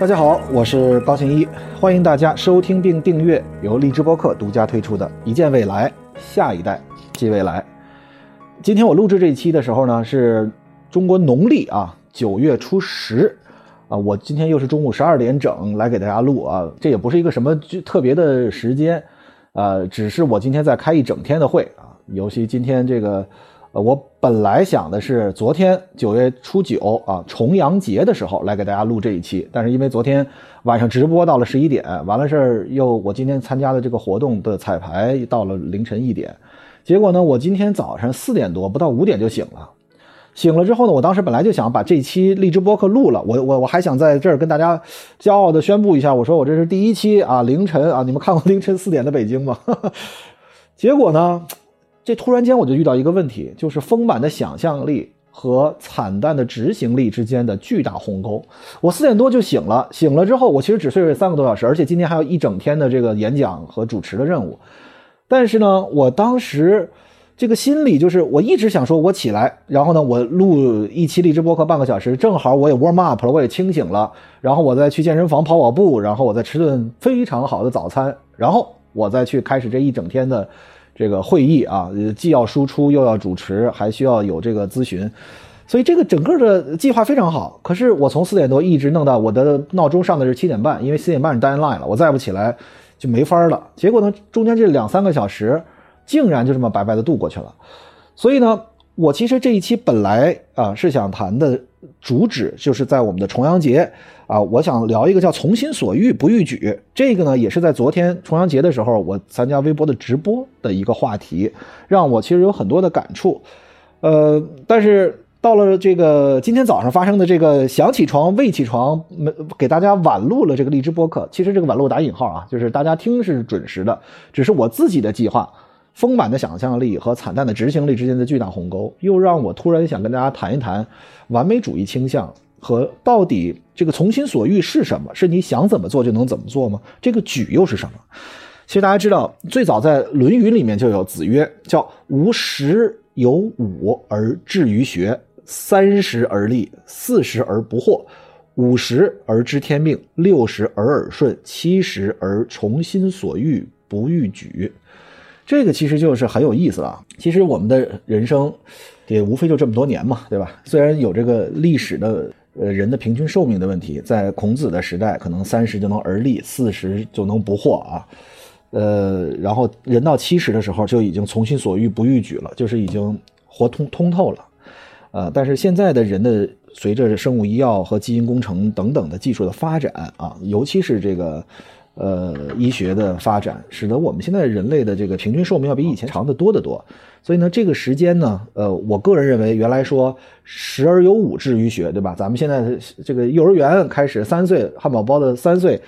大家好，我是高行一，欢迎大家收听并订阅由荔枝播客独家推出的《一见未来，下一代即未来》。今天我录制这一期的时候呢，是中国农历啊九月初十啊，我今天又是中午十二点整来给大家录啊，这也不是一个什么特别的时间，呃，只是我今天在开一整天的会啊，尤其今天这个。呃，我本来想的是昨天九月初九啊，重阳节的时候来给大家录这一期，但是因为昨天晚上直播到了十一点，完了事儿又我今天参加的这个活动的彩排到了凌晨一点，结果呢，我今天早上四点多不到五点就醒了，醒了之后呢，我当时本来就想把这期荔枝播客录了，我我我还想在这儿跟大家骄傲的宣布一下，我说我这是第一期啊，凌晨啊，你们看过凌晨四点的北京吗？结果呢？这突然间我就遇到一个问题，就是丰满的想象力和惨淡的执行力之间的巨大鸿沟。我四点多就醒了，醒了之后我其实只睡了三个多小时，而且今天还有一整天的这个演讲和主持的任务。但是呢，我当时这个心里就是我一直想说，我起来，然后呢，我录一期荔枝播客半个小时，正好我也 warm up 了，我也清醒了，然后我再去健身房跑跑步，然后我再吃顿非常好的早餐，然后我再去开始这一整天的。这个会议啊，既要输出又要主持，还需要有这个咨询，所以这个整个的计划非常好。可是我从四点多一直弄到我的闹钟上的是七点半，因为七点半是 deadline 了，我再不起来就没法了。结果呢，中间这两三个小时竟然就这么白白的度过去了。所以呢，我其实这一期本来啊是想谈的主旨，就是在我们的重阳节。啊，我想聊一个叫“从心所欲不逾矩”，这个呢也是在昨天重阳节的时候，我参加微博的直播的一个话题，让我其实有很多的感触。呃，但是到了这个今天早上发生的这个想起床未起床，没给大家晚录了这个荔枝播客。其实这个晚录打引号啊，就是大家听是准时的，只是我自己的计划、丰满的想象力和惨淡的执行力之间的巨大鸿沟，又让我突然想跟大家谈一谈完美主义倾向。和到底这个从心所欲是什么？是你想怎么做就能怎么做吗？这个举又是什么？其实大家知道，最早在《论语》里面就有子曰：“叫无十有五而志于学，三十而立，四十而不惑，五十而知天命，六十而耳顺，七十而从心所欲不逾矩。”这个其实就是很有意思了。其实我们的人生也无非就这么多年嘛，对吧？虽然有这个历史的。呃，人的平均寿命的问题，在孔子的时代，可能三十就能而立，四十就能不惑啊。呃，然后人到七十的时候，就已经从心所欲不逾矩了，就是已经活通通透了。呃，但是现在的人的随着生物医药和基因工程等等的技术的发展啊，尤其是这个。呃，医学的发展使得我们现在人类的这个平均寿命要比以前长得多得多，所以呢，这个时间呢，呃，我个人认为，原来说十而有五志于学，对吧？咱们现在这个幼儿园开始，三岁汉堡包的三岁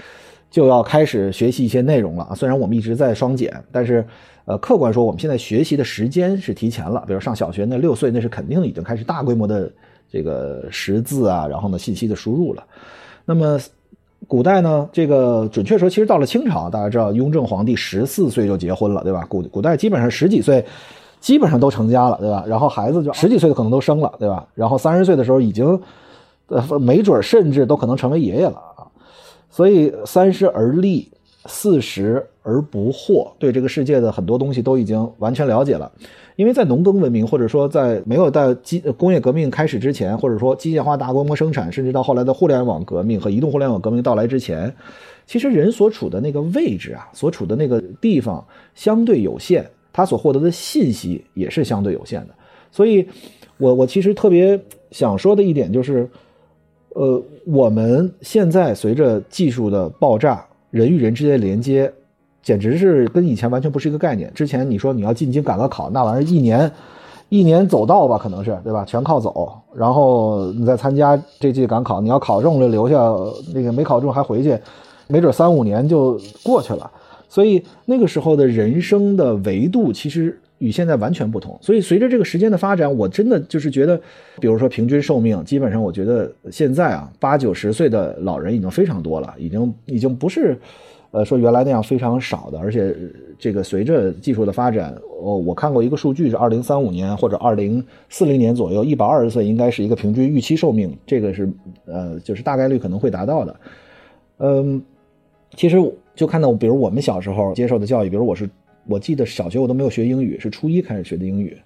就要开始学习一些内容了啊。虽然我们一直在双减，但是呃，客观说，我们现在学习的时间是提前了。比如上小学那六岁，那是肯定已经开始大规模的这个识字啊，然后呢，信息的输入了。那么。古代呢，这个准确说，其实到了清朝，大家知道，雍正皇帝十四岁就结婚了，对吧？古古代基本上十几岁，基本上都成家了，对吧？然后孩子就十几岁的可能都生了，对吧？然后三十岁的时候已经，呃，没准甚至都可能成为爷爷了啊。所以三十而立，四十而不惑，对这个世界的很多东西都已经完全了解了。因为在农耕文明，或者说在没有到机工业革命开始之前，或者说机械化大规模生产，甚至到后来的互联网革命和移动互联网革命到来之前，其实人所处的那个位置啊，所处的那个地方相对有限，他所获得的信息也是相对有限的。所以，我我其实特别想说的一点就是，呃，我们现在随着技术的爆炸，人与人之间的连接。简直是跟以前完全不是一个概念。之前你说你要进京赶个考，那玩意儿一年，一年走到吧，可能是对吧？全靠走。然后你再参加这届赶考，你要考中了留下，那个没考中还回去，没准三五年就过去了。所以那个时候的人生的维度其实与现在完全不同。所以随着这个时间的发展，我真的就是觉得，比如说平均寿命，基本上我觉得现在啊，八九十岁的老人已经非常多了，已经已经不是。呃，说原来那样非常少的，而且这个随着技术的发展，哦，我看过一个数据是二零三五年或者二零四零年左右，一百二十岁应该是一个平均预期寿命，这个是呃，就是大概率可能会达到的。嗯，其实就看到，比如我们小时候接受的教育，比如我是，我记得小学我都没有学英语，是初一开始学的英语。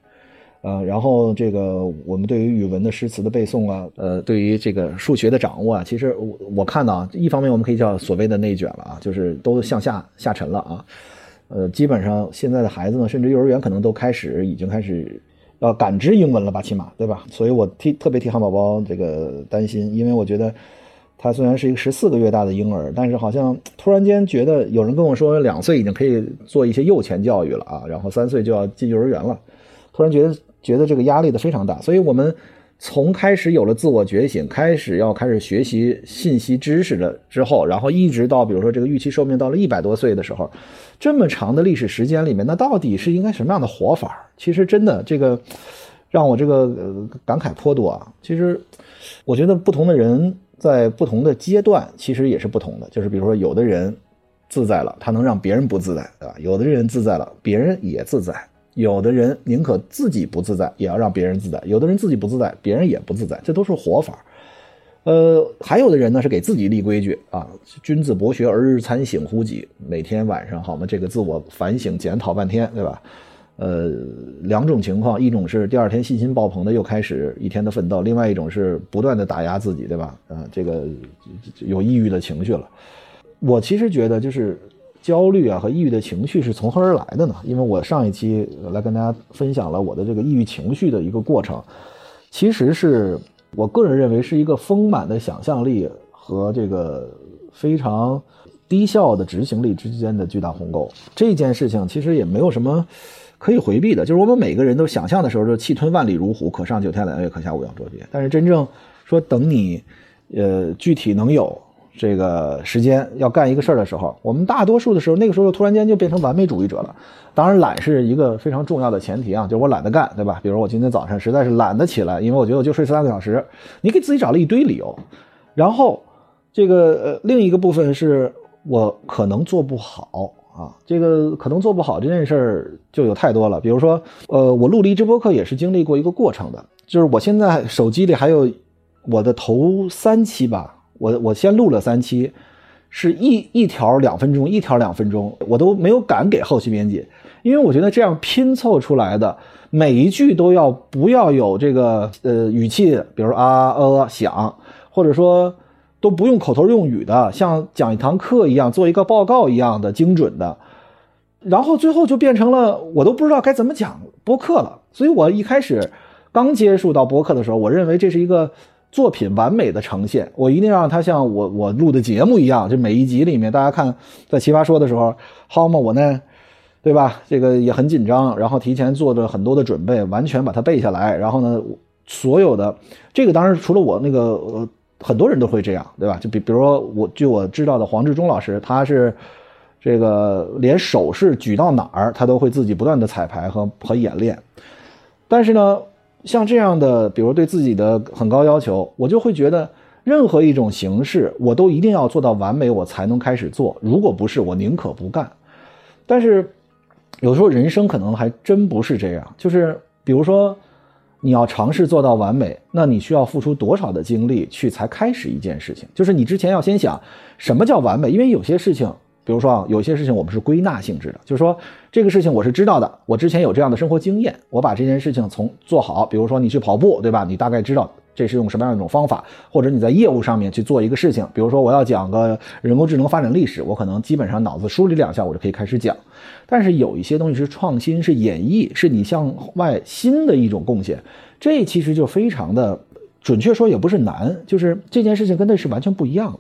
呃，然后这个我们对于语文的诗词的背诵啊，呃，对于这个数学的掌握啊，其实我我看到，一方面我们可以叫所谓的内卷了啊，就是都向下下沉了啊。呃，基本上现在的孩子呢，甚至幼儿园可能都开始已经开始要感知英文了吧，起码对吧？所以我替特别替汉宝宝这个担心，因为我觉得他虽然是一个十四个月大的婴儿，但是好像突然间觉得有人跟我说两岁已经可以做一些幼前教育了啊，然后三岁就要进幼儿园了，突然觉得。觉得这个压力的非常大，所以我们从开始有了自我觉醒，开始要开始学习信息知识的之后，然后一直到比如说这个预期寿命到了一百多岁的时候，这么长的历史时间里面，那到底是应该什么样的活法？其实真的这个让我这个感慨颇多啊。其实我觉得不同的人在不同的阶段其实也是不同的，就是比如说有的人自在了，他能让别人不自在，对吧？有的人自在了，别人也自在。有的人宁可自己不自在，也要让别人自在；有的人自己不自在，别人也不自在，这都是活法。呃，还有的人呢是给自己立规矩啊，君子博学而日参省乎己，每天晚上好吗？这个自我反省检讨半天，对吧？呃，两种情况，一种是第二天信心爆棚的又开始一天的奋斗，另外一种是不断的打压自己，对吧？啊，这个有抑郁的情绪了。我其实觉得就是。焦虑啊和抑郁的情绪是从何而来的呢？因为我上一期来跟大家分享了我的这个抑郁情绪的一个过程，其实是我个人认为是一个丰满的想象力和这个非常低效的执行力之间的巨大鸿沟。这件事情其实也没有什么可以回避的，就是我们每个人都想象的时候，就气吞万里如虎，可上九天揽月，可下五洋捉鳖。但是真正说等你，呃，具体能有。这个时间要干一个事儿的时候，我们大多数的时候，那个时候突然间就变成完美主义者了。当然，懒是一个非常重要的前提啊，就是我懒得干，对吧？比如我今天早上实在是懒得起来，因为我觉得我就睡三个小时，你给自己找了一堆理由。然后，这个呃，另一个部分是我可能做不好啊，这个可能做不好这件事儿就有太多了。比如说，呃，我录离直播课也是经历过一个过程的，就是我现在手机里还有我的头三期吧。我我先录了三期，是一一条两分钟，一条两分钟，我都没有敢给后期编辑，因为我觉得这样拼凑出来的每一句都要不要有这个呃语气，比如啊呃响，或者说都不用口头用语的，像讲一堂课一样，做一个报告一样的精准的，然后最后就变成了我都不知道该怎么讲播客了。所以我一开始刚接触到播客的时候，我认为这是一个。作品完美的呈现，我一定让它像我我录的节目一样，就每一集里面，大家看在奇葩说的时候，好嘛，我呢，对吧？这个也很紧张，然后提前做着很多的准备，完全把它背下来，然后呢，所有的这个当然除了我那个呃，很多人都会这样，对吧？就比比如说我据我知道的黄志忠老师，他是这个连手势举到哪儿，他都会自己不断的彩排和和演练，但是呢。像这样的，比如对自己的很高要求，我就会觉得任何一种形式，我都一定要做到完美，我才能开始做。如果不是，我宁可不干。但是有时候人生可能还真不是这样，就是比如说你要尝试做到完美，那你需要付出多少的精力去才开始一件事情？就是你之前要先想什么叫完美，因为有些事情。比如说啊，有些事情我们是归纳性质的，就是说这个事情我是知道的，我之前有这样的生活经验，我把这件事情从做好。比如说你去跑步，对吧？你大概知道这是用什么样一种方法，或者你在业务上面去做一个事情，比如说我要讲个人工智能发展历史，我可能基本上脑子梳理两下，我就可以开始讲。但是有一些东西是创新，是演绎，是你向外新的一种贡献，这其实就非常的准确说也不是难，就是这件事情跟那是完全不一样的。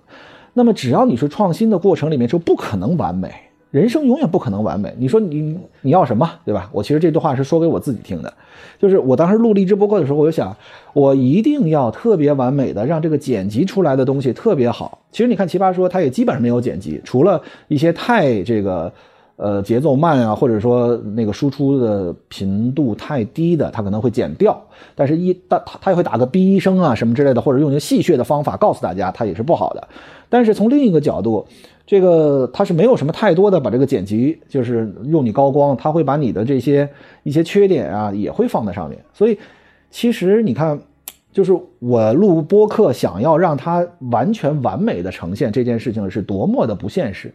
那么，只要你是创新的过程里面，就不可能完美。人生永远不可能完美。你说你你要什么，对吧？我其实这段话是说给我自己听的，就是我当时录励志播客的时候，我就想，我一定要特别完美的让这个剪辑出来的东西特别好。其实你看奇葩说，它也基本上没有剪辑，除了一些太这个。呃，节奏慢啊，或者说那个输出的频度太低的，它可能会剪掉。但是，一他他也会打个哔声啊什么之类的，或者用一个戏谑的方法告诉大家，它也是不好的。但是从另一个角度，这个它是没有什么太多的把这个剪辑，就是用你高光，它会把你的这些一些缺点啊也会放在上面。所以，其实你看。就是我录播客想要让它完全完美的呈现这件事情是多么的不现实。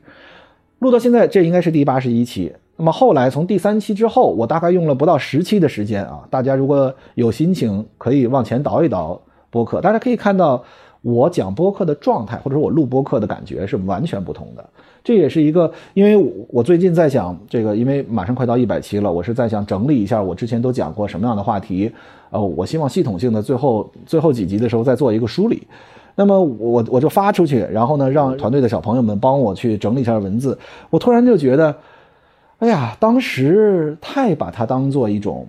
录到现在，这应该是第八十一期。那么后来从第三期之后，我大概用了不到十期的时间啊。大家如果有心情，可以往前倒一倒播客，大家可以看到我讲播客的状态，或者说我录播客的感觉是完全不同的。这也是一个，因为我最近在想这个，因为马上快到一百期了，我是在想整理一下我之前都讲过什么样的话题。呃，我希望系统性的最后最后几集的时候再做一个梳理。那么我我就发出去，然后呢，让团队的小朋友们帮我去整理一下文字。我突然就觉得。哎呀，当时太把它当做一种，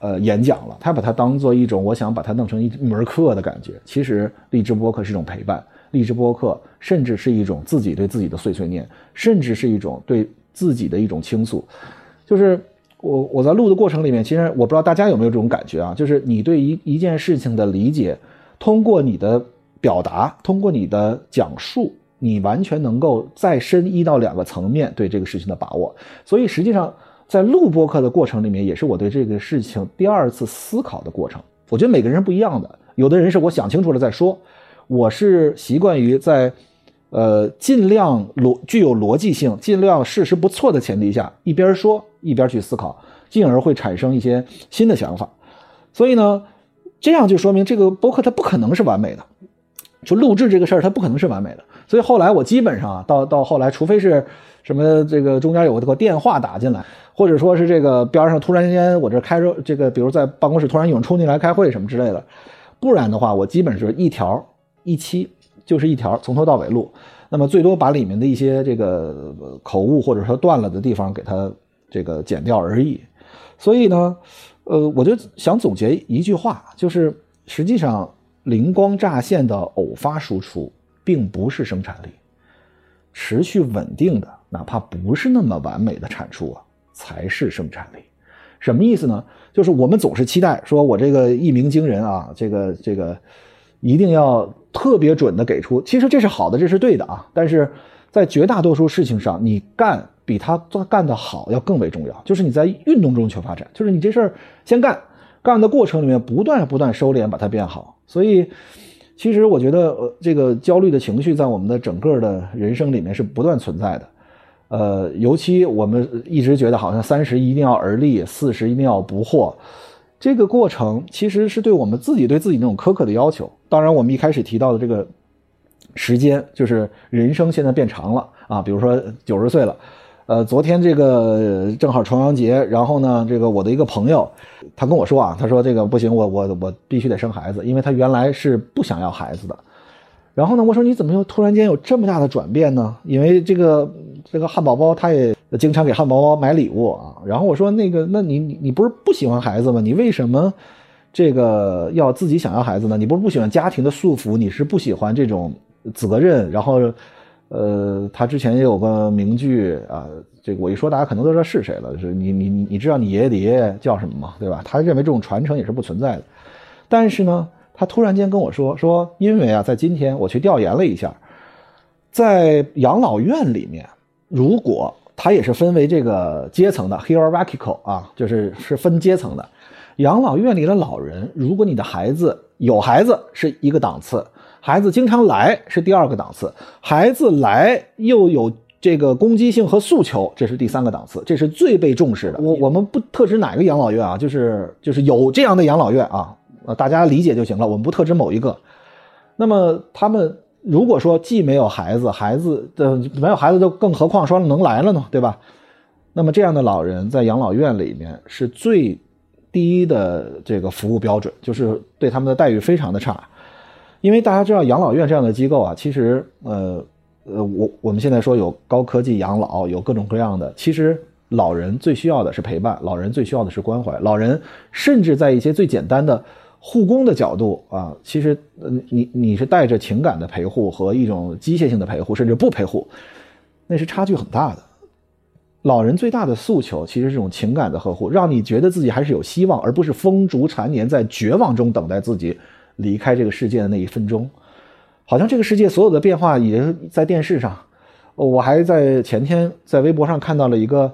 呃，演讲了，太把它当做一种，我想把它弄成一门课的感觉。其实励志播客是一种陪伴，励志播客甚至是一种自己对自己的碎碎念，甚至是一种对自己的一种倾诉。就是我我在录的过程里面，其实我不知道大家有没有这种感觉啊，就是你对一一件事情的理解，通过你的表达，通过你的讲述。你完全能够再深一到两个层面对这个事情的把握，所以实际上在录播课的过程里面，也是我对这个事情第二次思考的过程。我觉得每个人不一样的，有的人是我想清楚了再说，我是习惯于在，呃，尽量逻具有逻辑性、尽量事实不错的前提下，一边说一边去思考，进而会产生一些新的想法。所以呢，这样就说明这个播客它不可能是完美的，就录制这个事儿它不可能是完美的。所以后来我基本上啊到到后来，除非是什么这个中间有个电话打进来，或者说是这个边上突然间我这开着这个，比如在办公室突然有人冲进来开会什么之类的，不然的话，我基本就是一条一期就是一条从头到尾录，那么最多把里面的一些这个口误或者说断了的地方给它这个剪掉而已。所以呢，呃，我就想总结一句话，就是实际上灵光乍现的偶发输出。并不是生产力，持续稳定的，哪怕不是那么完美的产出啊，才是生产力。什么意思呢？就是我们总是期待说，我这个一鸣惊人啊，这个这个一定要特别准的给出。其实这是好的，这是对的啊。但是在绝大多数事情上，你干比他做干得好要更为重要。就是你在运动中求发展，就是你这事儿先干，干的过程里面不断不断收敛，把它变好。所以。其实我觉得，呃，这个焦虑的情绪在我们的整个的人生里面是不断存在的，呃，尤其我们一直觉得好像三十一定要而立，四十一定要不惑，这个过程其实是对我们自己对自己那种苛刻的要求。当然，我们一开始提到的这个时间，就是人生现在变长了啊，比如说九十岁了。呃，昨天这个正好重阳节，然后呢，这个我的一个朋友，他跟我说啊，他说这个不行，我我我必须得生孩子，因为他原来是不想要孩子的。然后呢，我说你怎么又突然间有这么大的转变呢？因为这个这个汉堡包他也经常给汉堡包买礼物啊。然后我说那个，那你你你不是不喜欢孩子吗？你为什么这个要自己想要孩子呢？你不是不喜欢家庭的束缚？你是不喜欢这种责任？然后。呃，他之前也有个名句啊，这个我一说，大家可能都知道是谁了。就是你你你你知道你爷爷的爷爷叫什么吗？对吧？他认为这种传承也是不存在的。但是呢，他突然间跟我说说，因为啊，在今天我去调研了一下，在养老院里面，如果他也是分为这个阶层的 hierarchical 啊，就是是分阶层的。养老院里的老人，如果你的孩子有孩子，是一个档次。孩子经常来是第二个档次，孩子来又有这个攻击性和诉求，这是第三个档次，这是最被重视的。我我们不特指哪个养老院啊，就是就是有这样的养老院啊，呃，大家理解就行了。我们不特指某一个。那么他们如果说既没有孩子，孩子的没有孩子，就更何况说能来了呢，对吧？那么这样的老人在养老院里面是最低的这个服务标准，就是对他们的待遇非常的差。因为大家知道养老院这样的机构啊，其实呃呃，我我们现在说有高科技养老，有各种各样的，其实老人最需要的是陪伴，老人最需要的是关怀，老人甚至在一些最简单的护工的角度啊，其实呃你你是带着情感的陪护和一种机械性的陪护，甚至不陪护，那是差距很大的。老人最大的诉求其实是这种情感的呵护，让你觉得自己还是有希望，而不是风烛残年在绝望中等待自己。离开这个世界的那一分钟，好像这个世界所有的变化也在电视上。我还在前天在微博上看到了一个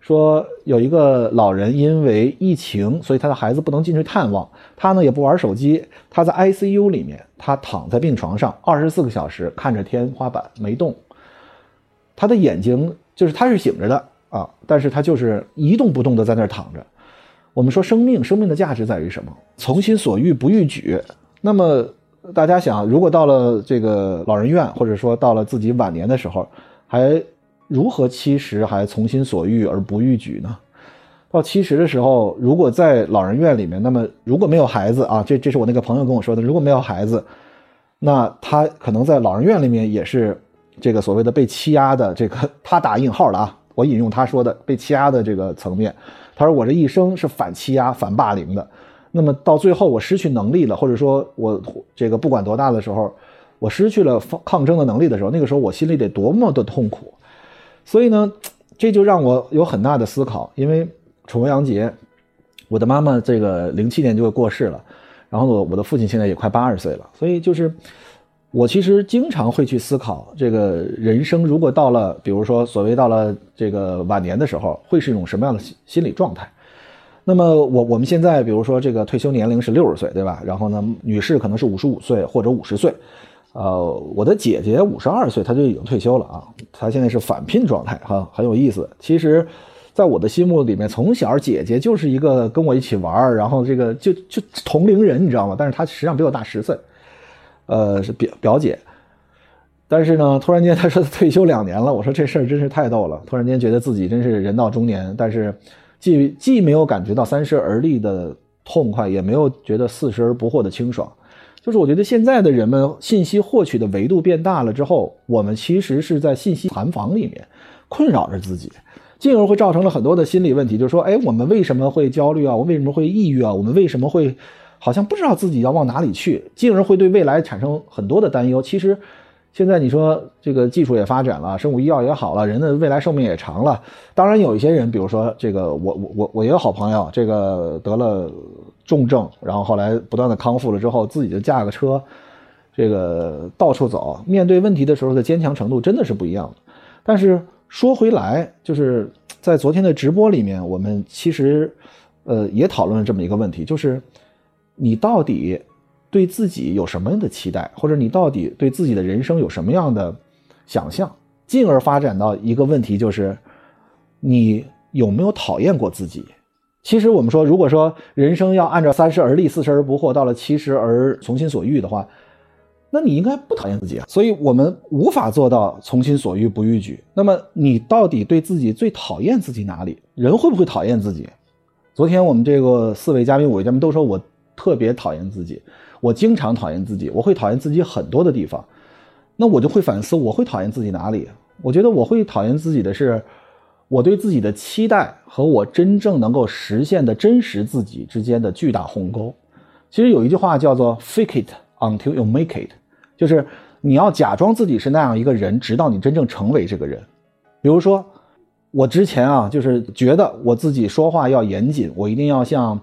说有一个老人因为疫情，所以他的孩子不能进去探望，他呢也不玩手机，他在 ICU 里面，他躺在病床上，二十四个小时看着天花板没动，他的眼睛就是他是醒着的啊，但是他就是一动不动的在那儿躺着。我们说生命，生命的价值在于什么？从心所欲不逾矩。那么大家想，如果到了这个老人院，或者说到了自己晚年的时候，还如何七十还从心所欲而不逾矩呢？到七十的时候，如果在老人院里面，那么如果没有孩子啊，这这是我那个朋友跟我说的，如果没有孩子，那他可能在老人院里面也是这个所谓的被欺压的这个，他打引号的啊，我引用他说的被欺压的这个层面。他说我这一生是反欺压、反霸凌的，那么到最后我失去能力了，或者说我这个不管多大的时候，我失去了抗争的能力的时候，那个时候我心里得多么的痛苦。所以呢，这就让我有很大的思考。因为重阳节，我的妈妈这个零七年就过世了，然后我我的父亲现在也快八十岁了。所以就是我其实经常会去思考，这个人生如果到了，比如说所谓到了这个晚年的时候，会是一种什么样的心心理状态？那么我我们现在比如说这个退休年龄是六十岁，对吧？然后呢，女士可能是五十五岁或者五十岁。呃，我的姐姐五十二岁，她就已经退休了啊。她现在是返聘状态，哈，很有意思。其实，在我的心目里面，从小姐姐就是一个跟我一起玩然后这个就就同龄人，你知道吗？但是她实际上比我大十岁，呃，是表表姐。但是呢，突然间她说退休两年了，我说这事儿真是太逗了。突然间觉得自己真是人到中年，但是既既没有感觉到三十而立的痛快，也没有觉得四十而不惑的清爽。就是我觉得现在的人们信息获取的维度变大了之后，我们其实是在信息寒房里面困扰着自己，进而会造成了很多的心理问题。就是说，哎，我们为什么会焦虑啊？我为什么会抑郁啊？我们为什么会好像不知道自己要往哪里去？进而会对未来产生很多的担忧。其实。现在你说这个技术也发展了，生物医药也好了，人的未来寿命也长了。当然有一些人，比如说这个我我我我也有好朋友，这个得了重症，然后后来不断的康复了之后，自己就驾个车，这个到处走，面对问题的时候的坚强程度真的是不一样的。但是说回来，就是在昨天的直播里面，我们其实呃也讨论了这么一个问题，就是你到底。对自己有什么样的期待，或者你到底对自己的人生有什么样的想象，进而发展到一个问题，就是你有没有讨厌过自己？其实我们说，如果说人生要按照三十而立，四十而不惑，到了七十而从心所欲的话，那你应该不讨厌自己啊。所以我们无法做到从心所欲不逾矩。那么你到底对自己最讨厌自己哪里？人会不会讨厌自己？昨天我们这个四位嘉宾、五位嘉宾都说我特别讨厌自己。我经常讨厌自己，我会讨厌自己很多的地方，那我就会反思，我会讨厌自己哪里？我觉得我会讨厌自己的是，我对自己的期待和我真正能够实现的真实自己之间的巨大鸿沟。其实有一句话叫做 “fake it until you make it”，就是你要假装自己是那样一个人，直到你真正成为这个人。比如说，我之前啊，就是觉得我自己说话要严谨，我一定要像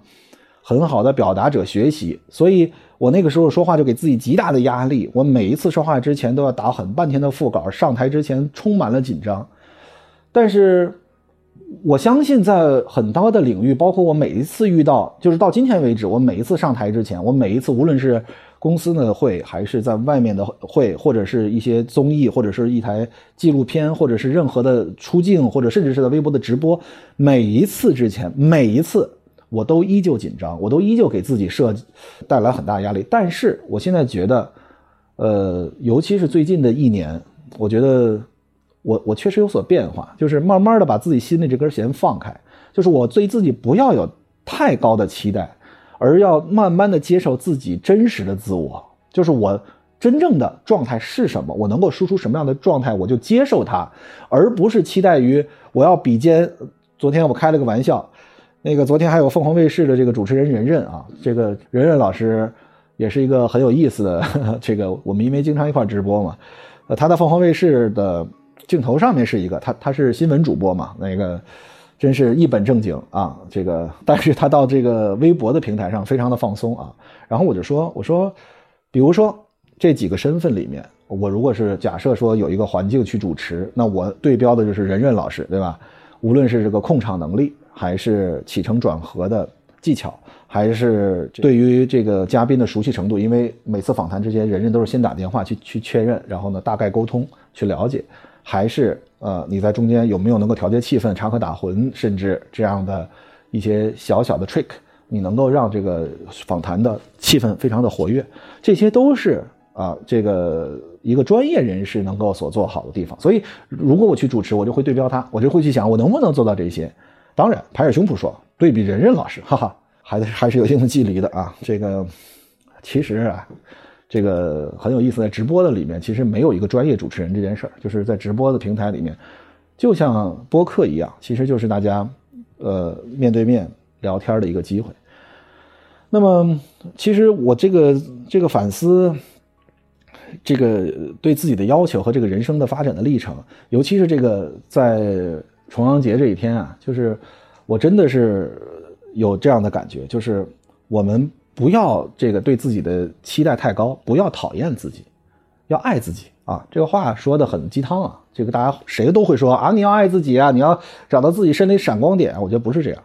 很好的表达者学习，所以。我那个时候说话就给自己极大的压力，我每一次说话之前都要打很半天的腹稿，上台之前充满了紧张。但是，我相信在很多的领域，包括我每一次遇到，就是到今天为止，我每一次上台之前，我每一次无论是公司的会，还是在外面的会，或者是一些综艺，或者是一台纪录片，或者是任何的出镜，或者甚至是在微博的直播，每一次之前，每一次。我都依旧紧张，我都依旧给自己设带来很大压力。但是我现在觉得，呃，尤其是最近的一年，我觉得我我确实有所变化，就是慢慢的把自己心里这根弦放开，就是我对自己不要有太高的期待，而要慢慢的接受自己真实的自我，就是我真正的状态是什么，我能够输出什么样的状态，我就接受它，而不是期待于我要比肩。昨天我开了个玩笑。那个昨天还有凤凰卫视的这个主持人任任啊，这个任任老师也是一个很有意思的。这个我们因为经常一块直播嘛，呃，他在凤凰卫视的镜头上面是一个他他是新闻主播嘛，那个真是一本正经啊。这个但是他到这个微博的平台上非常的放松啊。然后我就说我说，比如说这几个身份里面，我如果是假设说有一个环境去主持，那我对标的就是任任老师，对吧？无论是这个控场能力，还是起承转合的技巧，还是对于这个嘉宾的熟悉程度，因为每次访谈之前，人人都是先打电话去去确认，然后呢大概沟通去了解，还是呃你在中间有没有能够调节气氛、插科打诨，甚至这样的一些小小的 trick，你能够让这个访谈的气氛非常的活跃，这些都是。啊，这个一个专业人士能够所做好的地方，所以如果我去主持，我就会对标他，我就会去想我能不能做到这些。当然，拍着胸脯说，对比任任老师，哈哈，还是还是有一定的距离的啊。这个其实啊，这个很有意思，在直播的里面，其实没有一个专业主持人这件事儿，就是在直播的平台里面，就像播客一样，其实就是大家呃面对面聊天的一个机会。那么，其实我这个这个反思。这个对自己的要求和这个人生的发展的历程，尤其是这个在重阳节这一天啊，就是我真的是有这样的感觉，就是我们不要这个对自己的期待太高，不要讨厌自己，要爱自己啊！这个话说的很鸡汤啊，这个大家谁都会说啊，你要爱自己啊，你要找到自己身里闪光点。我觉得不是这样，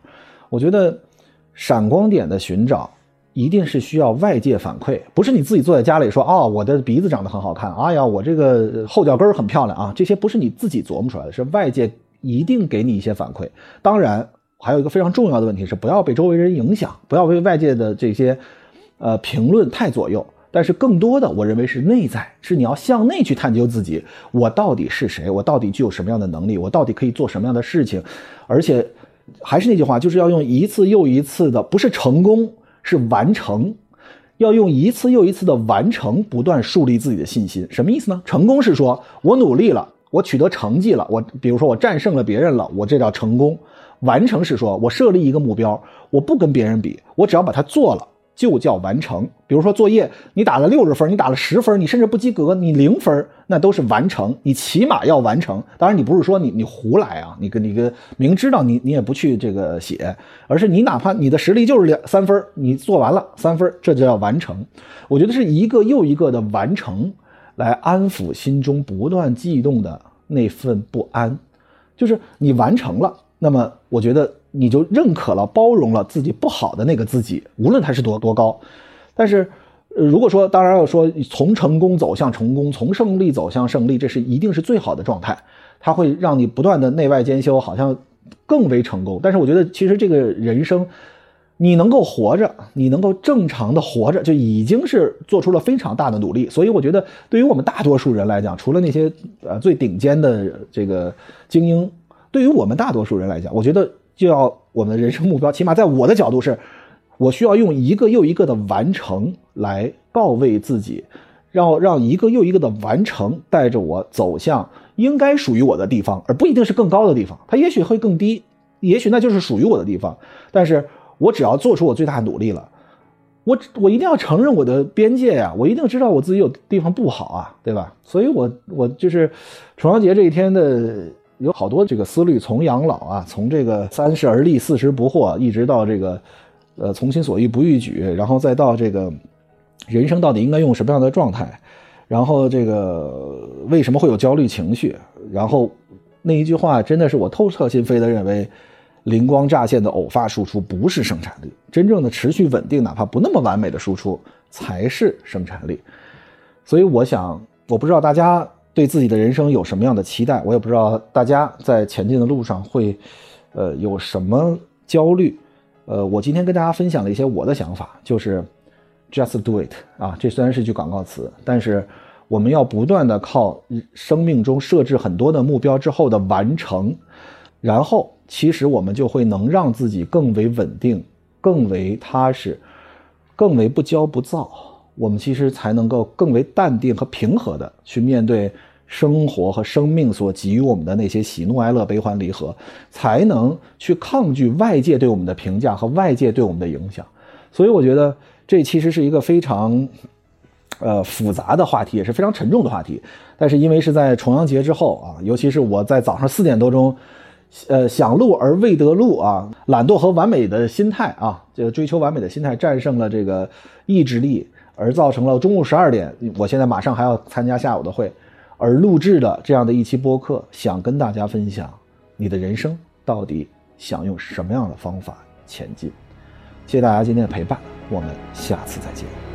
我觉得闪光点的寻找。一定是需要外界反馈，不是你自己坐在家里说哦，我的鼻子长得很好看，哎呀，我这个后脚跟很漂亮啊，这些不是你自己琢磨出来的，是外界一定给你一些反馈。当然，还有一个非常重要的问题是，不要被周围人影响，不要被外界的这些呃评论太左右。但是更多的，我认为是内在，是你要向内去探究自己，我到底是谁，我到底具有什么样的能力，我到底可以做什么样的事情。而且，还是那句话，就是要用一次又一次的，不是成功。是完成，要用一次又一次的完成，不断树立自己的信心。什么意思呢？成功是说我努力了，我取得成绩了，我比如说我战胜了别人了，我这叫成功。完成是说我设立一个目标，我不跟别人比，我只要把它做了。就叫完成。比如说作业，你打了六十分，你打了十分，你甚至不及格，你零分，那都是完成。你起码要完成。当然，你不是说你你胡来啊，你跟你个明知道你你也不去这个写，而是你哪怕你的实力就是两三分，你做完了三分，这就叫完成。我觉得是一个又一个的完成，来安抚心中不断悸动的那份不安。就是你完成了，那么我觉得。你就认可了、包容了自己不好的那个自己，无论他是多多高。但是，如果说当然要说从成功走向成功，从胜利走向胜利，这是一定是最好的状态。它会让你不断的内外兼修，好像更为成功。但是我觉得，其实这个人生，你能够活着，你能够正常的活着，就已经是做出了非常大的努力。所以我觉得，对于我们大多数人来讲，除了那些呃最顶尖的这个精英，对于我们大多数人来讲，我觉得。就要我们的人生目标，起码在我的角度是，我需要用一个又一个的完成来告慰自己，让让一个又一个的完成带着我走向应该属于我的地方，而不一定是更高的地方，它也许会更低，也许那就是属于我的地方。但是我只要做出我最大努力了，我我一定要承认我的边界呀，我一定知道我自己有地方不好啊，对吧？所以我我就是重阳节这一天的。有好多这个思虑，从养老啊，从这个三十而立，四十不惑，一直到这个，呃，从心所欲不逾矩，然后再到这个人生到底应该用什么样的状态，然后这个为什么会有焦虑情绪，然后那一句话真的是我透彻心扉的认为，灵光乍现的偶发输出不是生产力，真正的持续稳定，哪怕不那么完美的输出才是生产力。所以我想，我不知道大家。对自己的人生有什么样的期待？我也不知道大家在前进的路上会，呃，有什么焦虑？呃，我今天跟大家分享了一些我的想法，就是 just do it 啊。这虽然是句广告词，但是我们要不断的靠生命中设置很多的目标之后的完成，然后其实我们就会能让自己更为稳定、更为踏实、更为不骄不躁。我们其实才能够更为淡定和平和的去面对生活和生命所给予我们的那些喜怒哀乐、悲欢离合，才能去抗拒外界对我们的评价和外界对我们的影响。所以，我觉得这其实是一个非常，呃，复杂的话题，也是非常沉重的话题。但是，因为是在重阳节之后啊，尤其是我在早上四点多钟，呃，想录而未得录啊，懒惰和完美的心态啊，这个追求完美的心态战胜了这个意志力。而造成了中午十二点，我现在马上还要参加下午的会，而录制的这样的一期播客，想跟大家分享，你的人生到底想用什么样的方法前进。谢谢大家今天的陪伴，我们下次再见。